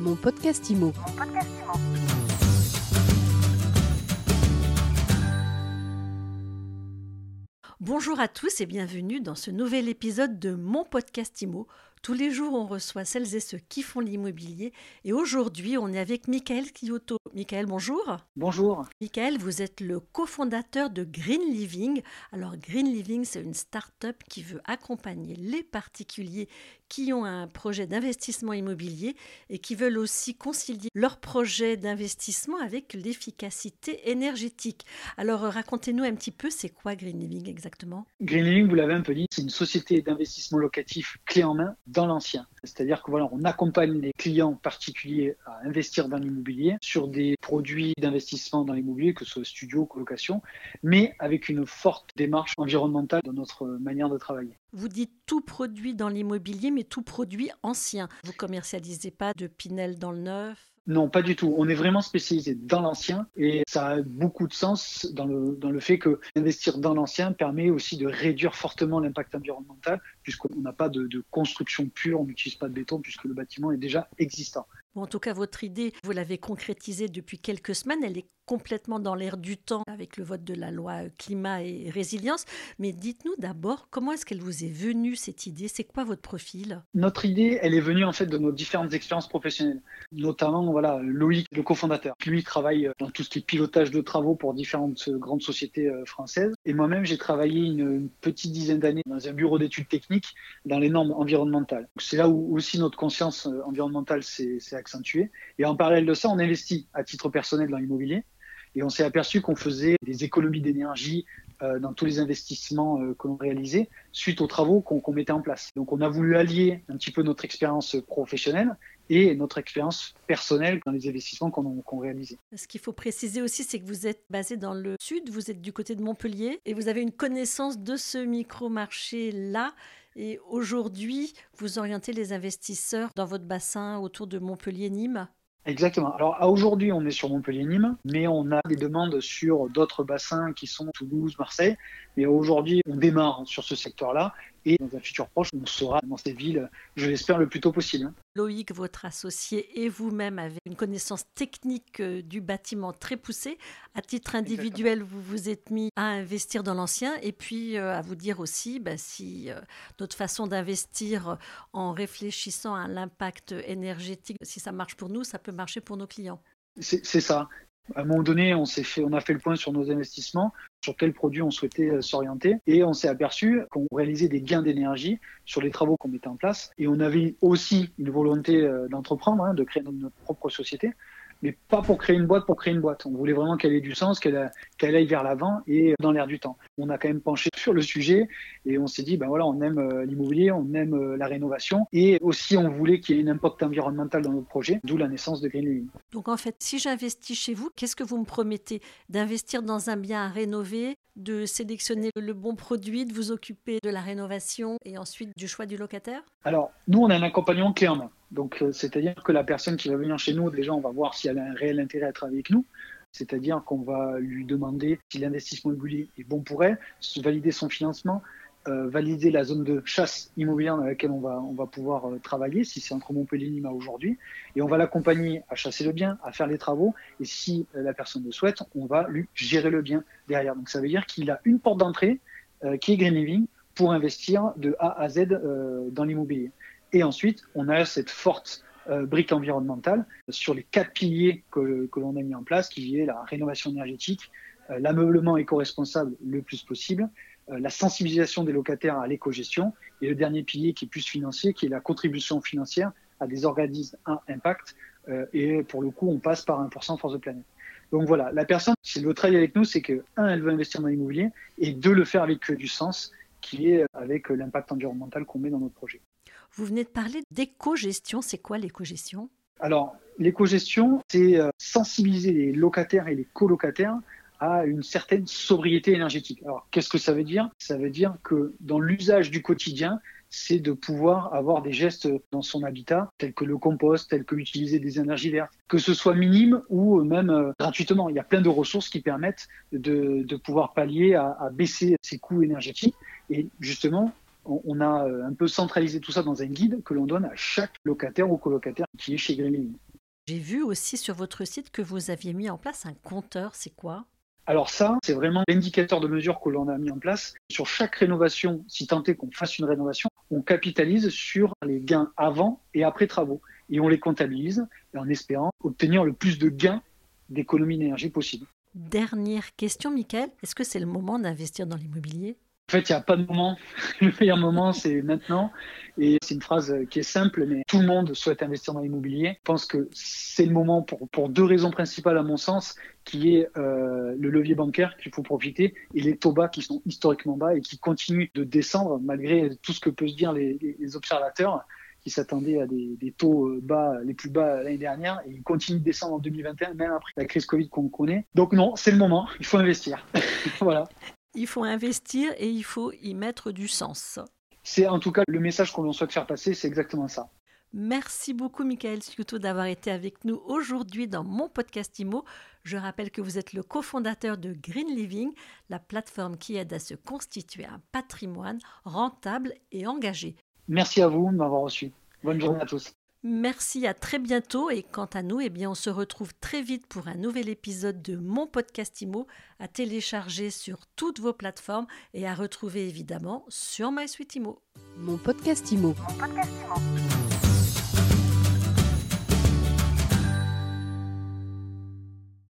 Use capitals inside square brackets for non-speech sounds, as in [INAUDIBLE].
Mon podcast IMO. Bonjour à tous et bienvenue dans ce nouvel épisode de mon podcast IMO. Tous les jours, on reçoit celles et ceux qui font l'immobilier. Et aujourd'hui, on est avec Michael Kyoto. Michael, bonjour. Bonjour. Michael, vous êtes le cofondateur de Green Living. Alors, Green Living, c'est une start-up qui veut accompagner les particuliers qui ont un projet d'investissement immobilier et qui veulent aussi concilier leur projet d'investissement avec l'efficacité énergétique. Alors, racontez-nous un petit peu, c'est quoi Green Living exactement? Green Living, vous l'avez un peu dit, c'est une société d'investissement locatif clé en main dans l'ancien. C'est-à-dire que accompagne les clients particuliers à investir dans l'immobilier sur des produits d'investissement dans l'immobilier, que ce soit studio, colocation, mais avec une forte démarche environnementale dans notre manière de travailler. Vous dites tout produit dans l'immobilier, mais tout produit ancien. Vous commercialisez pas de Pinel dans le neuf? Non, pas du tout. On est vraiment spécialisé dans l'ancien et ça a beaucoup de sens dans le, fait que investir dans l'ancien permet aussi de réduire fortement l'impact environnemental puisqu'on n'a pas de construction pure, on n'utilise pas de béton puisque le bâtiment est déjà existant. En tout cas, votre idée, vous l'avez concrétisée depuis quelques semaines. Elle est complètement dans l'air du temps avec le vote de la loi climat et résilience. Mais dites-nous d'abord, comment est-ce qu'elle vous est venue, cette idée? C'est quoi votre profil? Notre idée, elle est venue en fait de nos différentes expériences professionnelles. Notamment, voilà, Loïc, le cofondateur. Lui travaille dans tout ce qui est pilotage de travaux pour différentes grandes sociétés euh, françaises. Et moi-même, j'ai travaillé une, petite dizaine d'années dans un bureau d'études techniques dans les normes environnementales. C'est là où aussi notre conscience euh, environnementale s'est accentuée. Et en parallèle de ça, on investit à titre personnel dans l'immobilier. Et on s'est aperçu qu'on faisait des économies d'énergie euh, dans tous les investissements euh, que l'on réalisait suite aux travaux qu'on mettait en place. Donc on a voulu allier un petit peu notre expérience professionnelle et notre expérience personnelle dans les investissements qu'on réalisait. Ce qu'il faut préciser aussi, c'est que vous êtes basé dans le sud, vous êtes du côté de Montpellier et vous avez une connaissance de ce micro-marché-là. Et aujourd'hui, vous orientez les investisseurs dans votre bassin autour de Montpellier-Nîmes Exactement. Alors aujourd'hui, on est sur Montpellier-Nîmes, mais on a des demandes sur d'autres bassins qui sont Toulouse, Marseille. Mais aujourd'hui, on démarre sur ce secteur-là et dans un futur proche, on sera dans ces villes, je l'espère, le plus tôt possible. Loïc, votre associé, et vous-même avez une connaissance technique euh, du bâtiment très poussée. À titre individuel, vous vous êtes mis à investir dans l'ancien et puis euh, à vous dire aussi bah, si euh, notre façon d'investir en réfléchissant à l'impact énergétique, si ça marche pour nous, ça peut marcher pour nos clients. C'est ça. À un moment donné, on, fait, on a fait le point sur nos investissements, sur quels produits on souhaitait euh, s'orienter, et on s'est aperçu qu'on réalisait des gains d'énergie sur les travaux qu'on mettait en place. Et on avait aussi une volonté euh, d'entreprendre, hein, de créer notre propre société mais pas pour créer une boîte pour créer une boîte. On voulait vraiment qu'elle ait du sens, qu'elle aille vers l'avant et dans l'air du temps. On a quand même penché sur le sujet et on s'est dit, ben voilà, on aime euh, l'immobilier, on aime euh, la rénovation et aussi on voulait qu'il y ait un impact environnemental dans notre projet, d'où la naissance de Green Living. Donc en fait, si j'investis chez vous, qu'est-ce que vous me promettez? D'investir dans un bien à rénover, de sélectionner le bon produit, de vous occuper de la rénovation et ensuite du choix du locataire? Alors, nous, on a un accompagnement clé en main. Donc, euh, c'est-à-dire que la personne qui va venir chez nous, déjà, on va voir si elle a un réel intérêt à travailler avec nous. C'est-à-dire qu'on va lui demander si l'investissement immobilier est bon pour elle, valider son financement, euh, valider la zone de chasse immobilière dans laquelle on va, on va pouvoir euh, travailler, si c'est entre Montpellier et Nîmes aujourd'hui. Et on va l'accompagner à chasser le bien, à faire les travaux. Et si la personne le souhaite, on va lui gérer le bien derrière. Donc ça veut dire qu'il a une porte d'entrée qui est Green Living pour investir de A à Z dans l'immobilier. Et ensuite, on a cette forte euh, brique environnementale sur les quatre piliers que, que l'on a mis en place, qui est la rénovation énergétique, euh, l'ameublement éco-responsable le plus possible, euh, la sensibilisation des locataires à l'éco-gestion, et le dernier pilier qui est plus financier, qui est la contribution financière à des organismes à impact. et pour le coup, on passe par 1% Force de Planète. Donc voilà, la personne, si elle veut travailler avec nous, c'est que, un, elle veut investir dans l'immobilier, et deux, le faire avec du sens, qui est avec l'impact environnemental qu'on met dans notre projet. Vous venez de parler d'éco-gestion. C'est quoi l'éco-gestion? Alors, l'éco-gestion, c'est euh, sensibiliser les locataires et les colocataires à une certaine sobriété énergétique. Alors, qu'est-ce que ça veut dire? Ça veut dire que dans l'usage du quotidien, c'est de pouvoir avoir des gestes dans son habitat, tels que le compost, tels que utiliser des énergies vertes, que ce soit minime ou même euh, gratuitement. Il y a plein de ressources qui permettent de, pouvoir pallier à, à baisser ses coûts énergétiques. Et justement, on a euh, un peu centralisé tout ça dans un guide que l'on donne à chaque locataire ou colocataire qui est chez Green J'ai vu aussi sur votre site que vous aviez mis en place un compteur. C'est quoi? Alors ça, c'est vraiment l'indicateur de mesure que l'on a mis en place. Sur chaque rénovation, si tant est qu'on fasse une rénovation, on capitalise sur les gains avant et après travaux. Et on les comptabilise en espérant obtenir le plus de gains d'économie d'énergie possible. Dernière question, Michael. Est-ce que c'est le moment d'investir dans l'immobilier? En fait, il n'y a pas de moment. [LAUGHS] Le meilleur moment, c'est maintenant. Et c'est une phrase qui est simple, mais tout le monde souhaite investir dans l'immobilier. Je pense que c'est le moment pour, pour deux raisons principales, à mon sens, qui est euh, le levier bancaire qu'il faut profiter et les taux bas qui sont historiquement bas et qui continuent de descendre malgré tout ce que peuvent se dire les, les observateurs qui s'attendaient à des, des, taux euh, bas, les plus bas l'année dernière, et ils continuent de descendre en 2021, même après la crise Covid qu'on connaît. Donc non, c'est le moment, il faut investir. [LAUGHS] voilà. Il faut investir et il faut y mettre du sens. C'est en tout cas le message qu'on souhaite faire passer, c'est exactement ça. Merci beaucoup, Michael Sciuto, d'avoir été avec nous aujourd'hui dans mon podcast IMO. Je rappelle que vous êtes le cofondateur de Green Living, la plateforme qui aide à se constituer un patrimoine rentable et engagé. Merci à vous de m'avoir reçu. Bonne journée à tous. Merci, à très bientôt et quant à nous, eh bien, on se retrouve très vite pour un nouvel épisode de mon podcast IMO à télécharger sur toutes vos plateformes et à retrouver évidemment sur MySuite IMO. Mon podcast IMO. Mon podcast IMO.